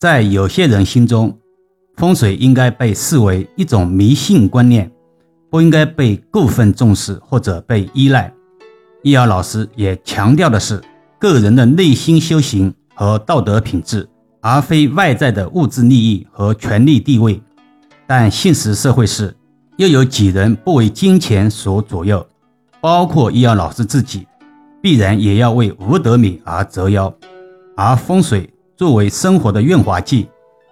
在有些人心中，风水应该被视为一种迷信观念，不应该被过分重视或者被依赖。易遥老师也强调的是个人的内心修行和道德品质，而非外在的物质利益和权力地位。但现实社会是，又有几人不为金钱所左右？包括易遥老师自己，必然也要为无德米而折腰。而风水作为生活的润滑剂，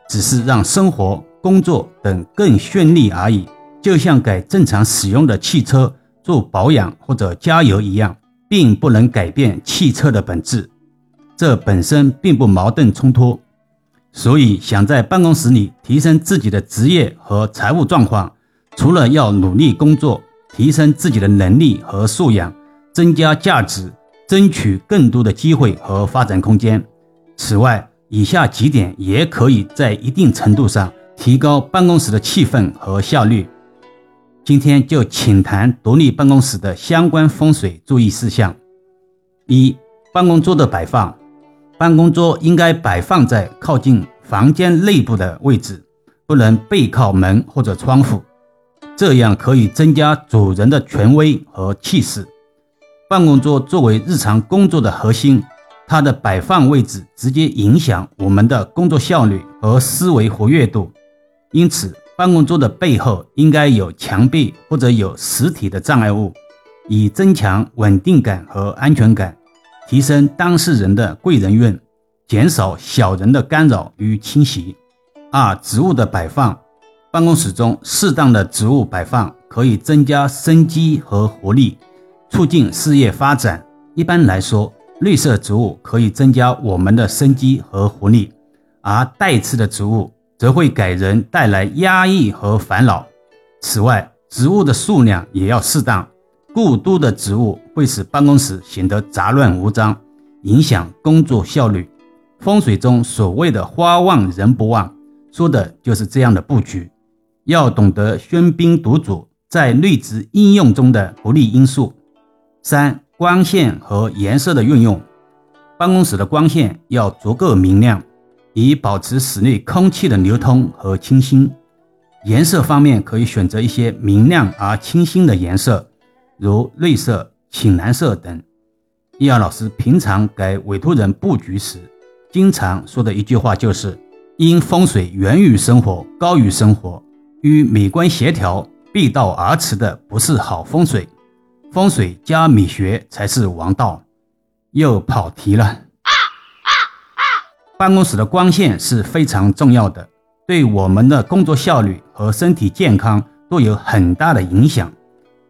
只是让生活、工作等更顺利而已，就像给正常使用的汽车做保养或者加油一样，并不能改变汽车的本质。这本身并不矛盾冲突。所以，想在办公室里提升自己的职业和财务状况，除了要努力工作，提升自己的能力和素养，增加价值，争取更多的机会和发展空间。此外，以下几点也可以在一定程度上提高办公室的气氛和效率。今天就请谈独立办公室的相关风水注意事项。一、办公桌的摆放，办公桌应该摆放在靠近房间内部的位置，不能背靠门或者窗户，这样可以增加主人的权威和气势。办公桌作为日常工作的核心。它的摆放位置直接影响我们的工作效率和思维活跃度，因此办公桌的背后应该有墙壁或者有实体的障碍物，以增强稳定感和安全感，提升当事人的贵人运，减少小人的干扰与侵袭。二、植物的摆放，办公室中适当的植物摆放可以增加生机和活力，促进事业发展。一般来说。绿色植物可以增加我们的生机和活力，而带刺的植物则会给人带来压抑和烦恼。此外，植物的数量也要适当，过多的植物会使办公室显得杂乱无章，影响工作效率。风水中所谓的“花旺人不旺”，说的就是这样的布局。要懂得喧宾夺主在绿植应用中的不利因素。三。光线和颜色的运用，办公室的光线要足够明亮，以保持室内空气的流通和清新。颜色方面，可以选择一些明亮而清新的颜色，如绿色、浅蓝色等。易遥老师平常给委托人布局时，经常说的一句话就是：“因风水源于生活，高于生活，与美观协调背道而驰的不是好风水。”风水加美学才是王道，又跑题了。办公室的光线是非常重要的，对我们的工作效率和身体健康都有很大的影响。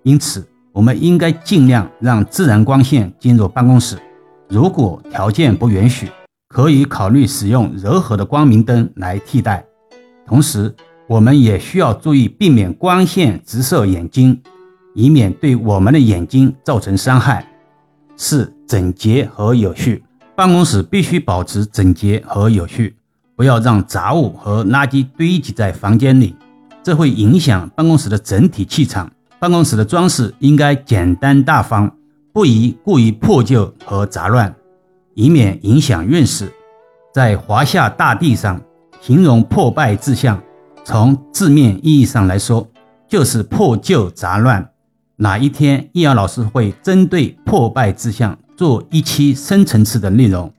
因此，我们应该尽量让自然光线进入办公室。如果条件不允许，可以考虑使用柔和的光明灯来替代。同时，我们也需要注意避免光线直射眼睛。以免对我们的眼睛造成伤害。四、整洁和有序，办公室必须保持整洁和有序，不要让杂物和垃圾堆积在房间里，这会影响办公室的整体气场。办公室的装饰应该简单大方，不宜过于破旧和杂乱，以免影响运势。在华夏大地上，形容破败之象，从字面意义上来说，就是破旧杂乱。哪一天，易遥老师会针对破败之象做一期深层次的内容，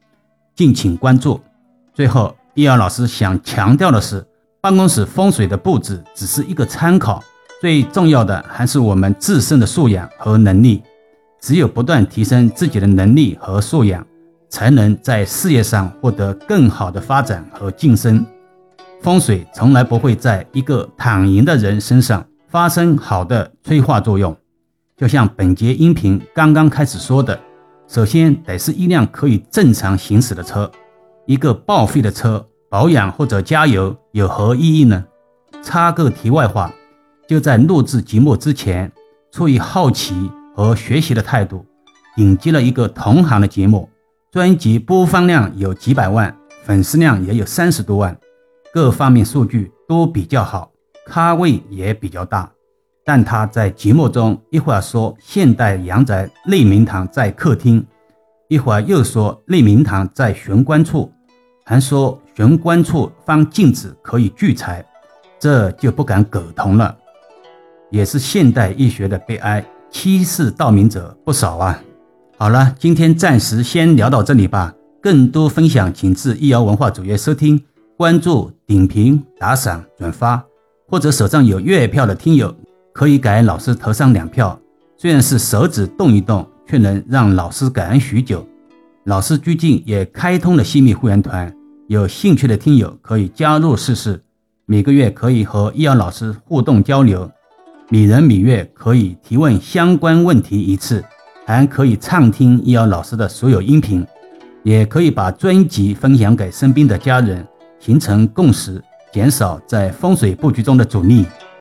敬请关注。最后，易遥老师想强调的是，办公室风水的布置只是一个参考，最重要的还是我们自身的素养和能力。只有不断提升自己的能力和素养，才能在事业上获得更好的发展和晋升。风水从来不会在一个躺赢的人身上发生好的催化作用。就像本节音频刚刚开始说的，首先得是一辆可以正常行驶的车。一个报废的车保养或者加油有何意义呢？插个题外话，就在录制节目之前，出于好奇和学习的态度，引进了一个同行的节目，专辑播放量有几百万，粉丝量也有三十多万，各方面数据都比较好，咖位也比较大。但他在节目中一会儿说现代阳宅内明堂在客厅，一会儿又说内明堂在玄关处，还说玄关处放镜子可以聚财，这就不敢苟同了，也是现代医学的悲哀。欺世盗名者不少啊。好了，今天暂时先聊到这里吧。更多分享，请至易遥文化主页收听、关注、点评、打赏、转发，或者手上有月票的听友可以给老师投上两票。虽然是手指动一动，却能让老师感恩许久。老师最近也开通了新密会员团，有兴趣的听友可以加入试试。每个月可以和医疗老师互动交流，每人每月可以提问相关问题一次。还可以畅听易遥老师的所有音频，也可以把专辑分享给身边的家人，形成共识，减少在风水布局中的阻力。